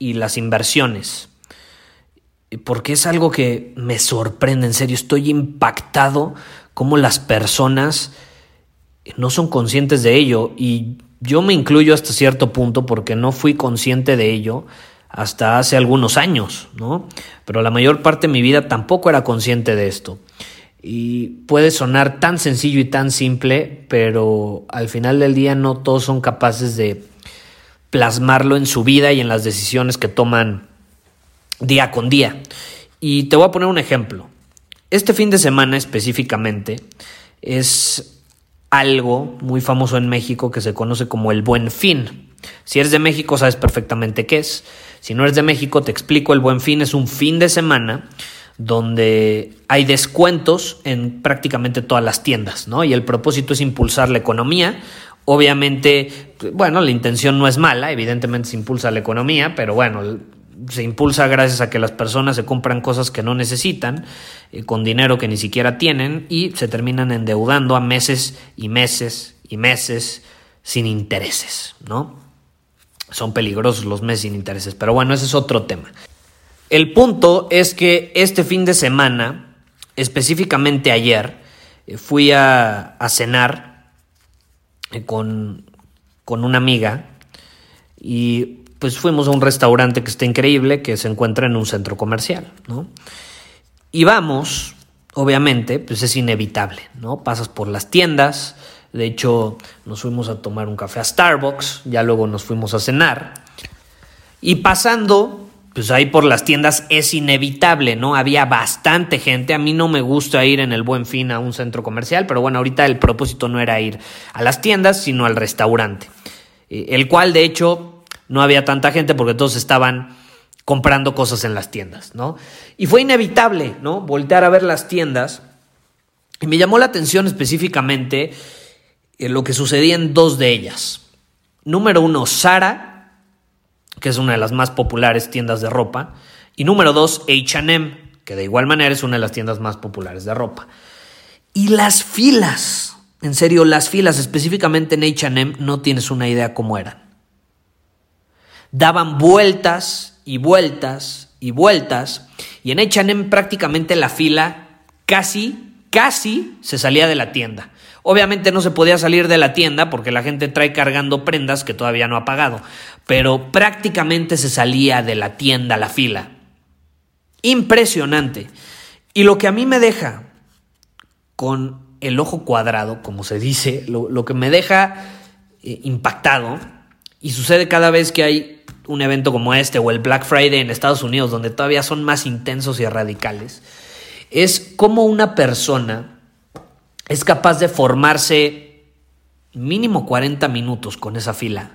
y las inversiones. Porque es algo que me sorprende, en serio, estoy impactado cómo las personas no son conscientes de ello y yo me incluyo hasta cierto punto porque no fui consciente de ello hasta hace algunos años, ¿no? Pero la mayor parte de mi vida tampoco era consciente de esto. Y puede sonar tan sencillo y tan simple, pero al final del día no todos son capaces de plasmarlo en su vida y en las decisiones que toman día con día. Y te voy a poner un ejemplo. Este fin de semana específicamente es algo muy famoso en México que se conoce como el buen fin. Si eres de México sabes perfectamente qué es. Si no eres de México te explico, el buen fin es un fin de semana donde hay descuentos en prácticamente todas las tiendas, ¿no? Y el propósito es impulsar la economía Obviamente, bueno, la intención no es mala, evidentemente se impulsa la economía, pero bueno, se impulsa gracias a que las personas se compran cosas que no necesitan, eh, con dinero que ni siquiera tienen, y se terminan endeudando a meses y meses y meses sin intereses, ¿no? Son peligrosos los meses sin intereses, pero bueno, ese es otro tema. El punto es que este fin de semana, específicamente ayer, eh, fui a, cenar con, con una amiga y pues fuimos a un restaurante que está increíble, que se encuentra en un centro comercial, ¿no? Y vamos, obviamente, pues es inevitable, ¿no? Pasas por las tiendas, de hecho nos fuimos a tomar un café a Starbucks, ya luego nos fuimos a cenar, y pasando pues ahí por las tiendas es inevitable, ¿no? Había bastante gente. A mí no me gusta ir en el buen fin a un centro comercial, pero bueno, ahorita el propósito no era ir a las tiendas, sino al restaurante. Eh, el cual, de hecho, no había tanta gente porque todos estaban comprando cosas en las tiendas, ¿no? Y fue inevitable, ¿no? Voltear a ver las tiendas. Y me llamó la atención específicamente eh, lo que sucedía en dos de ellas. Número uno, Sara que es una de las más populares tiendas de ropa. Y número dos, HM, que de igual manera es una de las tiendas más populares de ropa. Y las filas, en serio, las filas, específicamente en HM, no tienes una idea cómo eran. Daban vueltas y vueltas y vueltas. Y en HM prácticamente la fila casi, casi se salía de la tienda. Obviamente no se podía salir de la tienda porque la gente trae cargando prendas que todavía no ha pagado, pero prácticamente se salía de la tienda la fila. Impresionante. Y lo que a mí me deja con el ojo cuadrado, como se dice, lo, que me deja eh, impactado, y sucede cada vez que hay un evento como este o el Black Friday en Estados Unidos, donde todavía son más intensos y radicales, es cómo una persona es capaz de formarse mínimo 40 minutos con esa fila.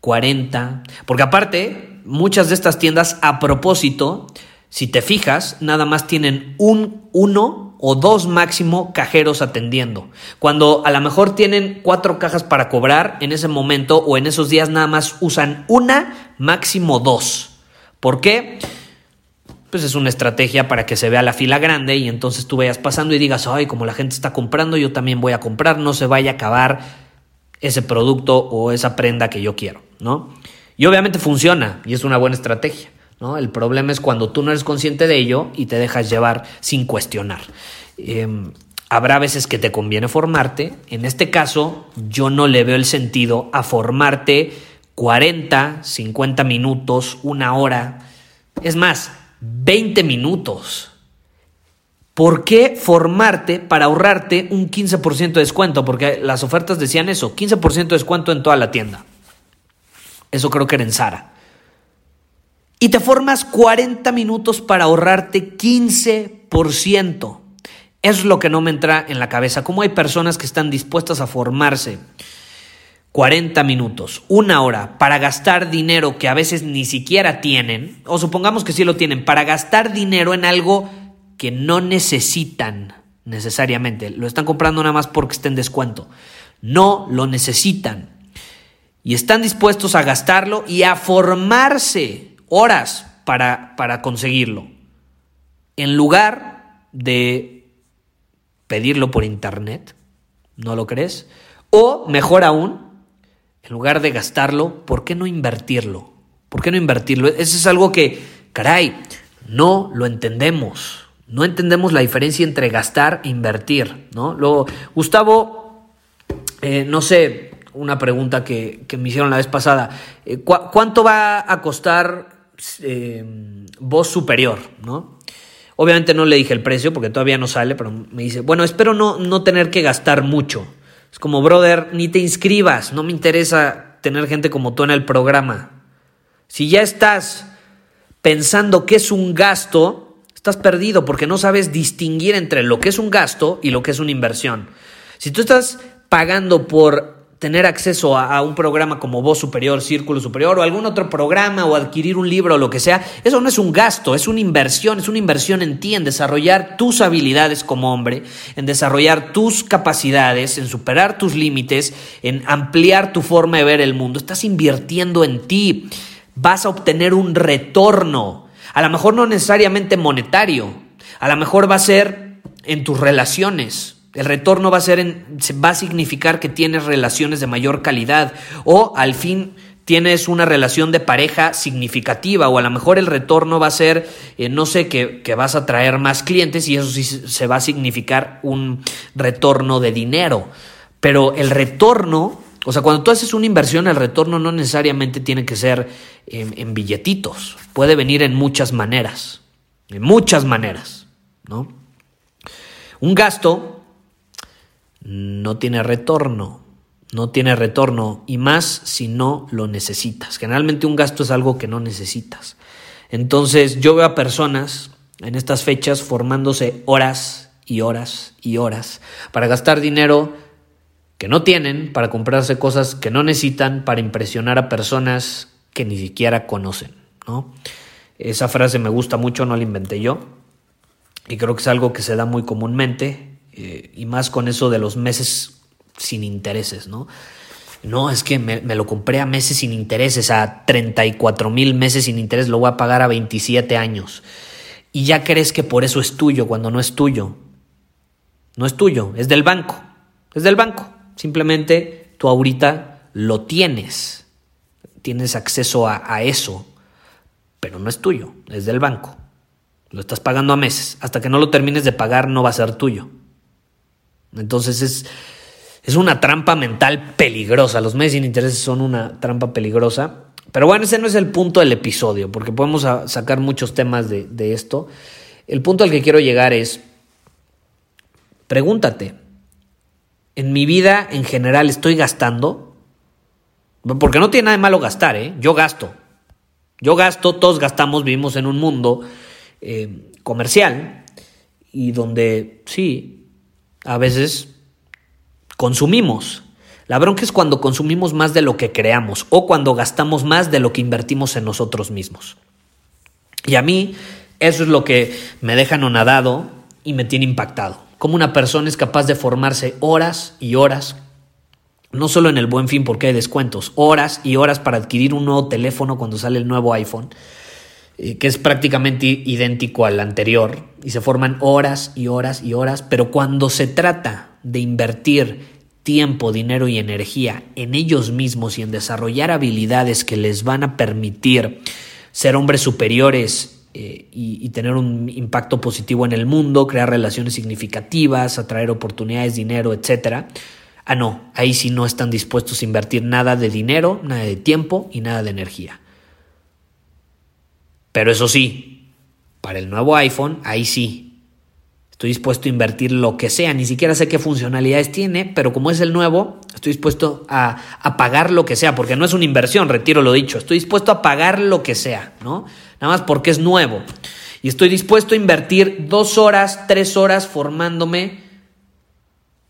40. Porque aparte, muchas de estas tiendas, a propósito, si te fijas, nada más tienen un, uno o dos máximo cajeros atendiendo. Cuando a lo mejor tienen cuatro cajas para cobrar, en ese momento o en esos días nada más usan una, máximo dos. ¿Por qué? Pues es una estrategia para que se vea la fila grande y entonces tú vayas pasando y digas, ay, como la gente está comprando, yo también voy a comprar, no se vaya a acabar ese producto o esa prenda que yo quiero, ¿no? Y obviamente funciona y es una buena estrategia, ¿no? El problema es cuando tú no eres consciente de ello y te dejas llevar sin cuestionar. Em, habrá veces que te conviene formarte, en este caso yo no le veo el sentido a formarte 40, 50 minutos, una hora, es más, 20 minutos. ¿Por qué formarte para ahorrarte un 15% de descuento? Porque las ofertas decían eso, 15% de descuento en toda la tienda. Eso creo que era en Sara. Y te formas 40 minutos para ahorrarte 15%. Eso es lo que no me entra en la cabeza. ¿Cómo hay personas que están dispuestas a formarse 40 minutos, una hora, para gastar dinero que a veces ni siquiera tienen, o supongamos que sí lo tienen, para gastar dinero en algo que no necesitan necesariamente. Lo están comprando nada más porque está en descuento. No lo necesitan. Y están dispuestos a gastarlo y a formarse horas para, para conseguirlo. En lugar de pedirlo por internet, ¿no lo crees? O mejor aún, en lugar de gastarlo, ¿por qué no invertirlo? ¿Por qué no invertirlo? Eso es algo que, caray, no lo entendemos. No entendemos la diferencia entre gastar e invertir, ¿no? Luego, Gustavo, eh, no sé, una pregunta que, me hicieron la vez pasada. Eh, ¿Cuánto va a costar eh, voz superior, ¿no? Obviamente no le dije el precio porque todavía no sale, pero me dice, bueno, espero no, no tener que gastar mucho. Es como, brother, ni te inscribas, no me interesa tener gente como tú en el programa. Si ya estás pensando que es un gasto, estás perdido porque no sabes distinguir entre lo que es un gasto y lo que es una inversión. Si tú estás pagando por tener acceso a, un programa como Voz Superior, Círculo Superior o algún otro programa o adquirir un libro o lo que sea, eso no es un gasto, es una inversión, es una inversión en ti, en desarrollar tus habilidades como hombre, en desarrollar tus capacidades, en superar tus límites, en ampliar tu forma de ver el mundo. Estás invirtiendo en ti, vas a obtener un retorno, a lo mejor no necesariamente monetario, a lo mejor va a ser en tus relaciones el retorno va a, ser en, va a significar que tienes relaciones de mayor calidad o al fin tienes una relación de pareja significativa o a lo mejor el retorno va a ser, eh, no sé, que, que, vas a traer más clientes y eso sí se va a significar un retorno de dinero. Pero el retorno, o sea, cuando tú haces una inversión, el retorno no necesariamente tiene que ser en, en billetitos, puede venir en muchas maneras, en muchas maneras, ¿no? Un gasto no tiene retorno. No tiene retorno y más si no lo necesitas. Generalmente un gasto es algo que no necesitas. Entonces yo veo a personas en estas fechas formándose horas y horas y horas para gastar dinero que no tienen, para comprarse cosas que no necesitan, para impresionar a personas que ni siquiera conocen. ¿no? Esa frase me gusta mucho, no la inventé yo. Y creo que es algo que se da muy comúnmente y más con eso de los meses sin intereses, ¿no? No, es que me, lo compré a meses sin intereses, a 34 mil meses sin interés, lo voy a pagar a 27 años. Y ya crees que por eso es tuyo cuando no es tuyo. No es tuyo, es del banco. Es del banco. Simplemente tú ahorita lo tienes. Tienes acceso a eso. Pero no es tuyo, es del banco. Lo estás pagando a meses. Hasta que no lo termines de pagar no va a ser tuyo. Entonces es, es una trampa mental peligrosa. Los meses sin intereses son una trampa peligrosa. Pero bueno, ese no es el punto del episodio, porque podemos sacar muchos temas de, de esto. El punto al que quiero llegar es, pregúntate, ¿en mi vida en general estoy gastando? Porque no tiene nada de malo gastar, ¿eh? Yo gasto. Yo gasto, todos gastamos, vivimos en un mundo eh, comercial y donde sí, a veces consumimos. La bronca es cuando consumimos más de lo que creamos o cuando gastamos más de lo que invertimos en nosotros mismos. Y a mí eso es lo que me deja anonadado y me tiene impactado. Cómo una persona es capaz de formarse horas y horas, no solo en el buen fin porque hay descuentos, horas y horas para adquirir un nuevo teléfono cuando sale el nuevo iPhone que es prácticamente idéntico al anterior, y se forman horas y horas y horas, pero cuando se trata de invertir tiempo, dinero y energía en ellos mismos y en desarrollar habilidades que les van a permitir ser hombres superiores eh, y, y, tener un impacto positivo en el mundo, crear relaciones significativas, atraer oportunidades, dinero, etc. Ah, no, ahí sí no están dispuestos a invertir nada de dinero, nada de tiempo y nada de energía. Pero eso sí, para el nuevo iPhone, ahí sí. Estoy dispuesto a invertir lo que sea, ni siquiera sé qué funcionalidades tiene, pero como es el nuevo, estoy dispuesto a, a pagar lo que sea, porque no es una inversión, retiro lo dicho, estoy dispuesto a pagar lo que sea, ¿no? Nada más porque es nuevo. Y estoy dispuesto a invertir dos horas, tres horas formándome,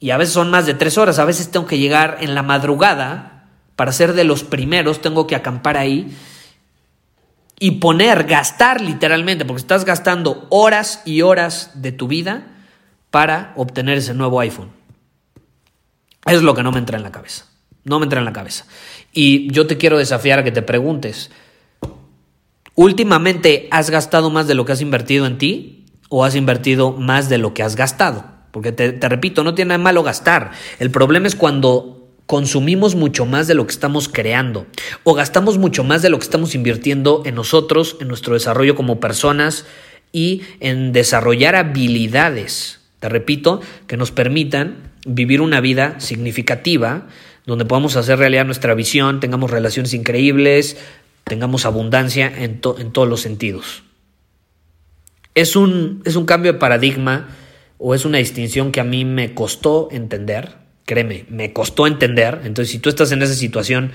y a veces son más de tres horas, a veces tengo que llegar en la madrugada para ser de los primeros, tengo que acampar ahí y poner, gastar literalmente, porque estás gastando horas y horas de tu vida para obtener ese nuevo iPhone. Es lo que no me entra en la cabeza. No me entra en la cabeza. Y yo te quiero desafiar a que te preguntes, ¿últimamente has gastado más de lo que has invertido en ti o has invertido más de lo que has gastado? Porque te, te repito, no tiene nada malo gastar. El problema es cuando consumimos mucho más de lo que estamos creando o gastamos mucho más de lo que estamos invirtiendo en nosotros, en nuestro desarrollo como personas y en desarrollar habilidades, te repito, que nos permitan vivir una vida significativa, donde podamos hacer realidad nuestra visión, tengamos relaciones increíbles, tengamos abundancia en, en todos los sentidos. Es un, es un cambio de paradigma o es una distinción que a mí me costó entender Créeme, me costó entender. Entonces, si tú estás en esa situación,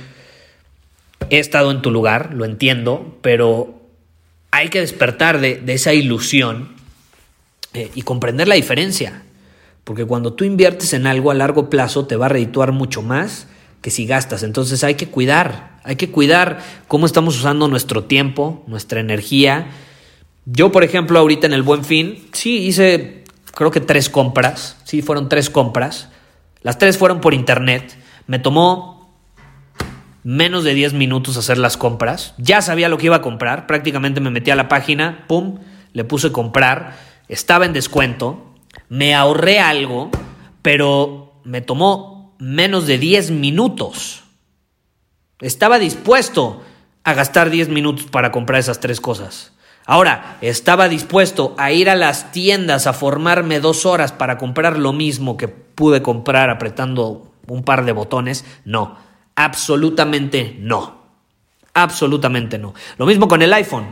he estado en tu lugar, lo entiendo, pero hay que despertar de, esa ilusión eh, y comprender la diferencia. Porque cuando tú inviertes en algo a largo plazo, te va a redituar mucho más que si gastas. Entonces hay que cuidar, hay que cuidar cómo estamos usando nuestro tiempo, nuestra energía. Yo, por ejemplo, ahorita en el Buen Fin, sí hice, creo que tres compras, sí, fueron tres compras. Las tres fueron por internet. Me tomó menos de 10 minutos hacer las compras. Ya sabía lo que iba a comprar. Prácticamente me metí a la página, pum, le puse comprar. Estaba en descuento. Me ahorré algo, pero me tomó menos de 10 minutos. Estaba dispuesto a gastar 10 minutos para comprar esas tres cosas. Ahora, ¿estaba dispuesto a ir a las tiendas a formarme dos horas para comprar lo mismo que pude comprar apretando un par de botones? No, absolutamente no. Absolutamente no. Lo mismo con el iPhone.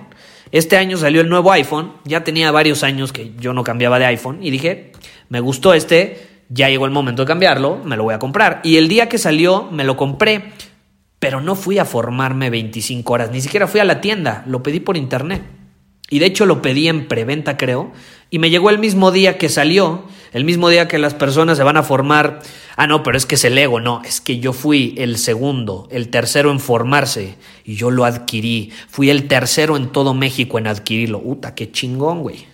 Este año salió el nuevo iPhone, ya tenía varios años que yo no cambiaba de iPhone y dije, me gustó este, ya llegó el momento de cambiarlo, me lo voy a comprar. Y el día que salió me lo compré, pero no fui a formarme 25 horas, ni siquiera fui a la tienda, lo pedí por internet. Y de hecho lo pedí en preventa, creo. Y me llegó el mismo día que salió, el mismo día que las personas se van a formar. Ah, no, pero es que es el ego. No, es que yo fui el segundo, el tercero en formarse. Y yo lo adquirí. Fui el tercero en todo México en adquirirlo. Uta, qué chingón, güey.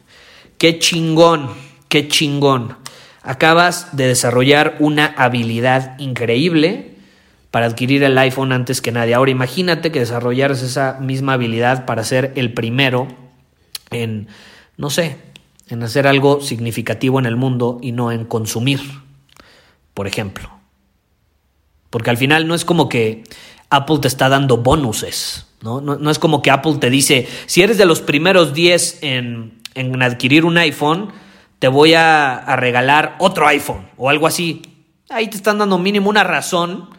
Qué chingón, qué chingón. Acabas de desarrollar una habilidad increíble para adquirir el iPhone antes que nadie. Ahora imagínate que desarrollaras esa misma habilidad para ser el primero en, no sé, en hacer algo significativo en el mundo y no en consumir, por ejemplo. Porque al final no es como que Apple te está dando bonuses, ¿no? No, es como que Apple te dice, si eres de los primeros 10 en, en adquirir un iPhone, te voy a, a, regalar otro iPhone o algo así. Ahí te están dando mínimo una razón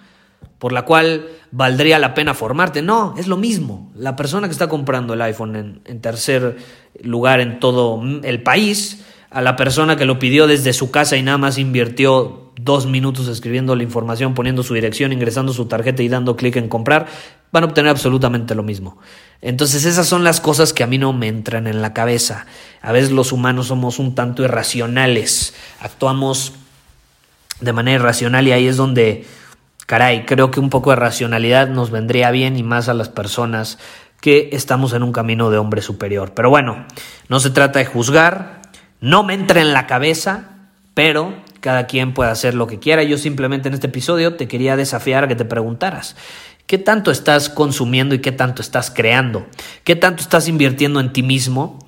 por la cual valdría la pena formarte. No, es lo mismo. La persona que está comprando el iPhone en, tercer lugar en todo el país, a la persona que lo pidió desde su casa y nada más invirtió dos minutos escribiendo la información, poniendo su dirección, ingresando su tarjeta y dando clic en comprar, van a obtener absolutamente lo mismo. Entonces esas son las cosas que a mí no me entran en la cabeza. A veces los humanos somos un tanto irracionales, actuamos de manera irracional y ahí es donde caray, creo que un poco de racionalidad nos vendría bien y más a las personas que estamos en un camino de hombre superior. Pero bueno, no se trata de juzgar, no me entra en la cabeza, pero cada quien puede hacer lo que quiera. Yo simplemente en este episodio te quería desafiar a que te preguntaras, ¿qué tanto estás consumiendo y qué tanto estás creando? ¿Qué tanto estás invirtiendo en ti mismo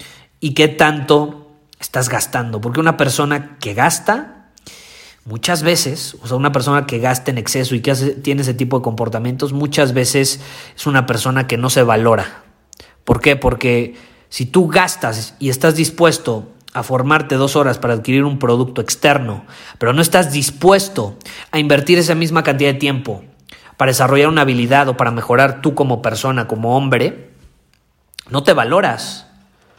y qué tanto estás gastando? Porque una persona que gasta Muchas veces, o sea, una persona que gasta en exceso y que tiene ese tipo de comportamientos, muchas veces es una persona que no se valora. ¿Por qué? Porque si tú gastas y estás dispuesto a formarte dos horas para adquirir un producto externo, pero no estás dispuesto a invertir esa misma cantidad de tiempo para desarrollar una habilidad o para mejorar tú como persona, como hombre, no te valoras,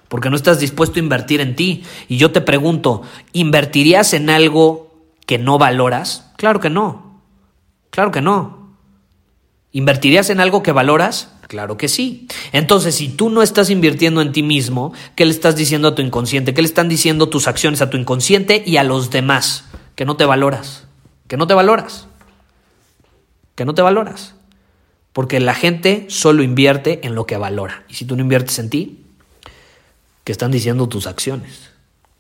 porque no estás dispuesto a invertir en ti. Y yo te pregunto, ¿invertirías en algo que no valoras? Claro que no, claro que no. ¿Invertirías en algo que valoras? Claro que sí. Entonces, si tú no estás invirtiendo en ti mismo, ¿qué le estás diciendo a tu inconsciente? ¿Qué le están diciendo tus acciones a tu inconsciente y a los demás? Que no te valoras. Que no te valoras. Que no te valoras. Porque la gente solo invierte en lo que valora. Y si tú no inviertes en ti, ¿qué están diciendo tus acciones?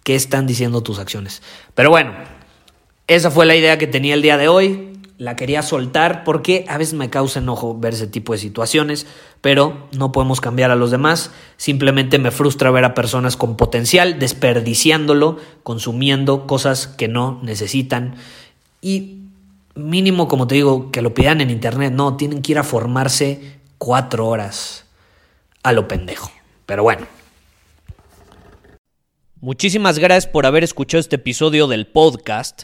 ¿Qué están diciendo tus acciones? Pero bueno, esa fue la idea que tenía el día de hoy. La quería soltar porque a veces me causa enojo ver ese tipo de situaciones, pero no podemos cambiar a los demás, simplemente me frustra ver a personas con potencial desperdiciándolo, consumiendo cosas que no necesitan. Y mínimo, como te digo, que lo pidan en internet, no, tienen que ir a formarse cuatro horas a lo pendejo, pero bueno. Muchísimas gracias por haber escuchado este episodio del podcast.